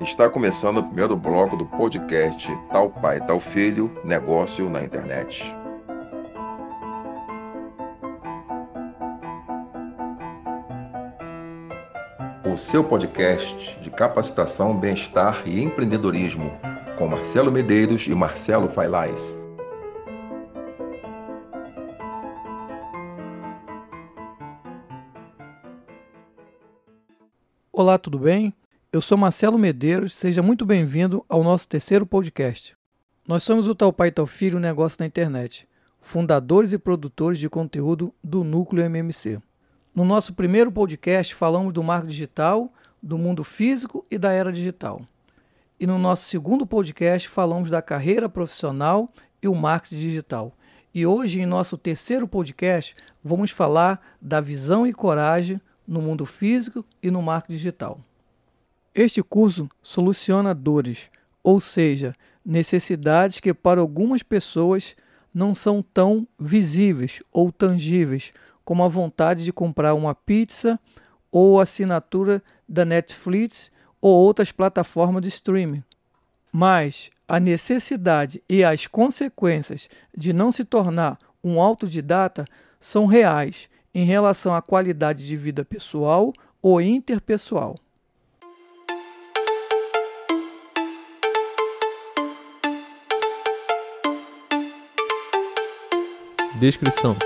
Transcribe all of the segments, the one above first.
Está começando o primeiro bloco do podcast Tal Pai, Tal Filho Negócio na Internet. O seu podcast de capacitação, bem-estar e empreendedorismo, com Marcelo Medeiros e Marcelo Failais. Olá, tudo bem? Eu sou Marcelo Medeiros, seja muito bem-vindo ao nosso terceiro podcast. Nós somos o Tal Pai Tal Filho Negócio na Internet, fundadores e produtores de conteúdo do Núcleo MMC. No nosso primeiro podcast falamos do marco digital, do mundo físico e da era digital. E no nosso segundo podcast falamos da carreira profissional e o marketing digital. E hoje, em nosso terceiro podcast, vamos falar da visão e coragem no mundo físico e no marketing digital. Este curso soluciona dores, ou seja, necessidades que para algumas pessoas não são tão visíveis ou tangíveis como a vontade de comprar uma pizza ou assinatura da Netflix ou outras plataformas de streaming. Mas a necessidade e as consequências de não se tornar um autodidata são reais em relação à qualidade de vida pessoal ou interpessoal. Descrição: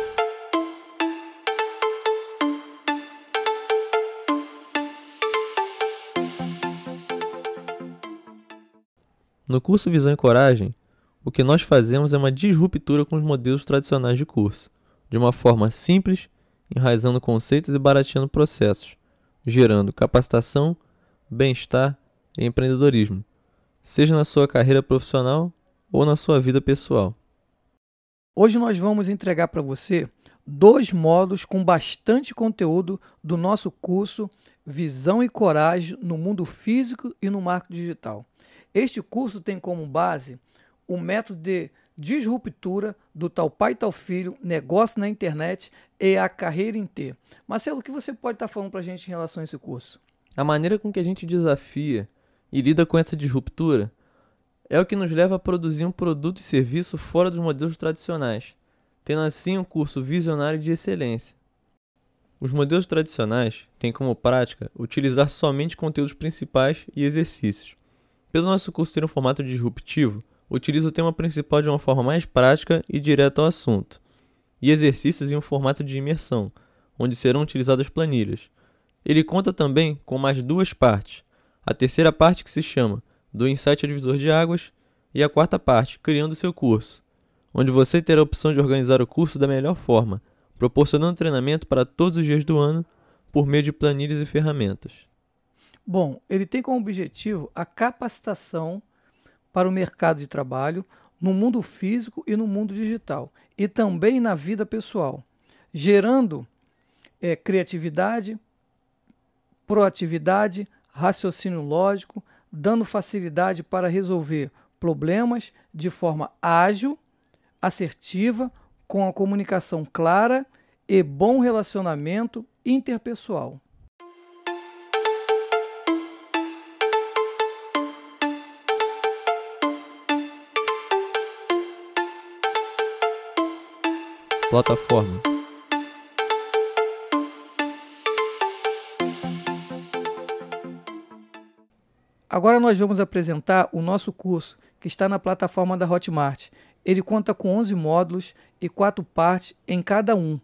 No curso Visão e Coragem, o que nós fazemos é uma disruptura com os modelos tradicionais de curso, de uma forma simples enraizando conceitos e barateando processos, gerando capacitação, bem-estar e empreendedorismo, seja na sua carreira profissional ou na sua vida pessoal. Hoje nós vamos entregar para você dois módulos com bastante conteúdo do nosso curso Visão e Coragem no Mundo Físico e no Marco Digital. Este curso tem como base o método de disruptura do tal pai tal filho, negócio na internet e a carreira em T. Marcelo, o que você pode estar falando para a gente em relação a esse curso? A maneira com que a gente desafia e lida com essa disruptura é o que nos leva a produzir um produto e serviço fora dos modelos tradicionais, tendo assim um curso visionário de excelência. Os modelos tradicionais têm como prática utilizar somente conteúdos principais e exercícios. Pelo nosso curso ter um formato disruptivo, utiliza o tema principal de uma forma mais prática e direta ao assunto, e exercícios em um formato de imersão, onde serão utilizadas planilhas. Ele conta também com mais duas partes. A terceira parte que se chama do Insight Divisor de Águas e a quarta parte, criando seu curso, onde você terá a opção de organizar o curso da melhor forma, proporcionando treinamento para todos os dias do ano por meio de planilhas e ferramentas. Bom, ele tem como objetivo a capacitação para o mercado de trabalho no mundo físico e no mundo digital, e também na vida pessoal, gerando é, criatividade, proatividade, raciocínio lógico, dando facilidade para resolver problemas de forma ágil, assertiva, com a comunicação clara e bom relacionamento interpessoal. plataforma. Agora nós vamos apresentar o nosso curso, que está na plataforma da Hotmart. Ele conta com 11 módulos e 4 partes em cada um.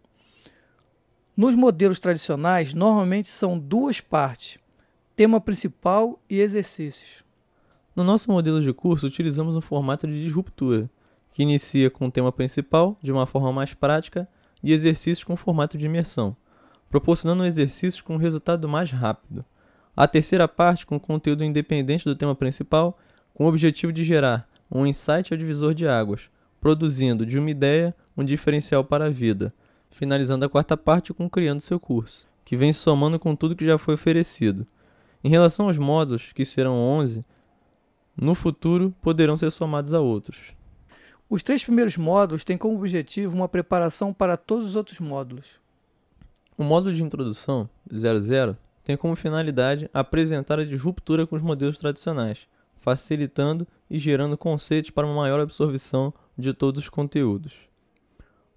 Nos modelos tradicionais, normalmente são duas partes: tema principal e exercícios. No nosso modelo de curso, utilizamos um formato de disruptura, que inicia com o tema principal, de uma forma mais prática, e exercícios com formato de imersão, proporcionando exercícios com resultado mais rápido. A terceira parte, com conteúdo independente do tema principal, com o objetivo de gerar um insight ao divisor de águas, produzindo de uma ideia um diferencial para a vida, finalizando a quarta parte com criando seu curso, que vem somando com tudo que já foi oferecido. Em relação aos módulos, que serão 11, no futuro poderão ser somados a outros. Os três primeiros módulos têm como objetivo uma preparação para todos os outros módulos. O módulo de introdução 00 tem como finalidade apresentar a disruptura com os modelos tradicionais, facilitando e gerando conceitos para uma maior absorção de todos os conteúdos.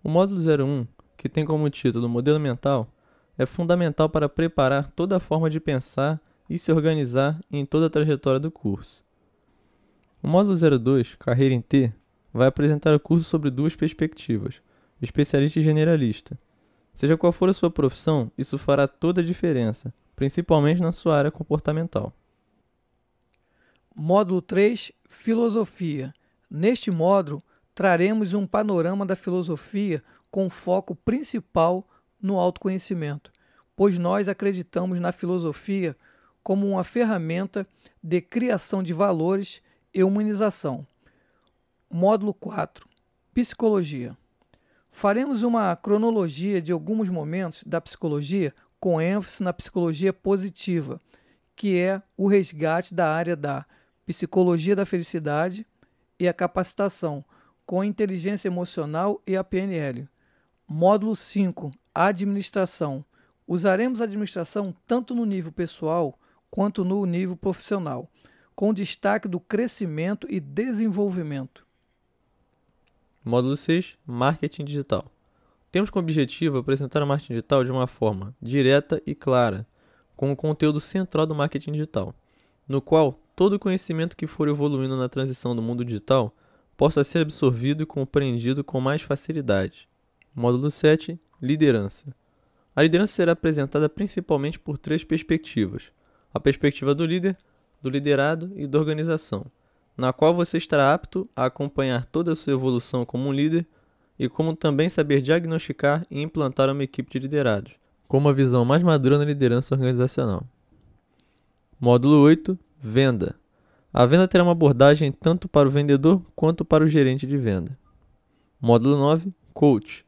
O módulo 01, que tem como título Modelo Mental, é fundamental para preparar toda a forma de pensar e se organizar em toda a trajetória do curso. O módulo 02, Carreira em T, vai apresentar o curso sobre duas perspectivas, especialista e generalista. Seja qual for a sua profissão, isso fará toda a diferença, principalmente na sua área comportamental. Módulo 3 Filosofia. Neste módulo, traremos um panorama da filosofia com foco principal no autoconhecimento, pois nós acreditamos na filosofia como uma ferramenta de criação de valores e humanização. Módulo 4 Psicologia. Faremos uma cronologia de alguns momentos da psicologia com ênfase na psicologia positiva, que é o resgate da área da psicologia da felicidade e a capacitação com inteligência emocional e a PNL. Módulo 5 Administração. Usaremos a administração tanto no nível pessoal quanto no nível profissional, com destaque do crescimento e desenvolvimento. Módulo 6 Marketing Digital. Temos como objetivo apresentar o marketing digital de uma forma direta e clara, com o conteúdo central do marketing digital, no qual todo o conhecimento que for evoluindo na transição do mundo digital possa ser absorvido e compreendido com mais facilidade. Módulo 7 Liderança. A liderança será apresentada principalmente por três perspectivas: a perspectiva do líder, do liderado e da organização, na qual você estará apto a acompanhar toda a sua evolução como um líder e como também saber diagnosticar e implantar uma equipe de liderados, com uma visão mais madura na liderança organizacional. Módulo 8 Venda. A venda terá uma abordagem tanto para o vendedor quanto para o gerente de venda. Módulo 9 Coach.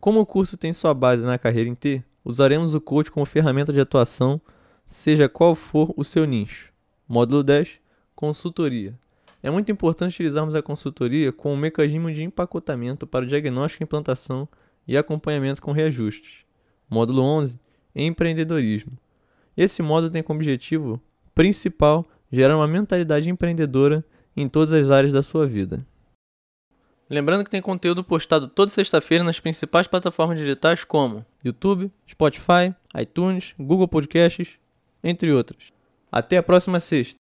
Como o curso tem sua base na carreira em T, usaremos o coach como ferramenta de atuação, seja qual for o seu nicho. Módulo 10 Consultoria. É muito importante utilizarmos a consultoria como um mecanismo de empacotamento para o diagnóstico, implantação e acompanhamento com reajustes. Módulo 11 Empreendedorismo. Esse módulo tem como objetivo principal gerar uma mentalidade empreendedora em todas as áreas da sua vida. Lembrando que tem conteúdo postado toda sexta-feira nas principais plataformas digitais como YouTube, Spotify, iTunes, Google Podcasts, entre outras. Até a próxima sexta!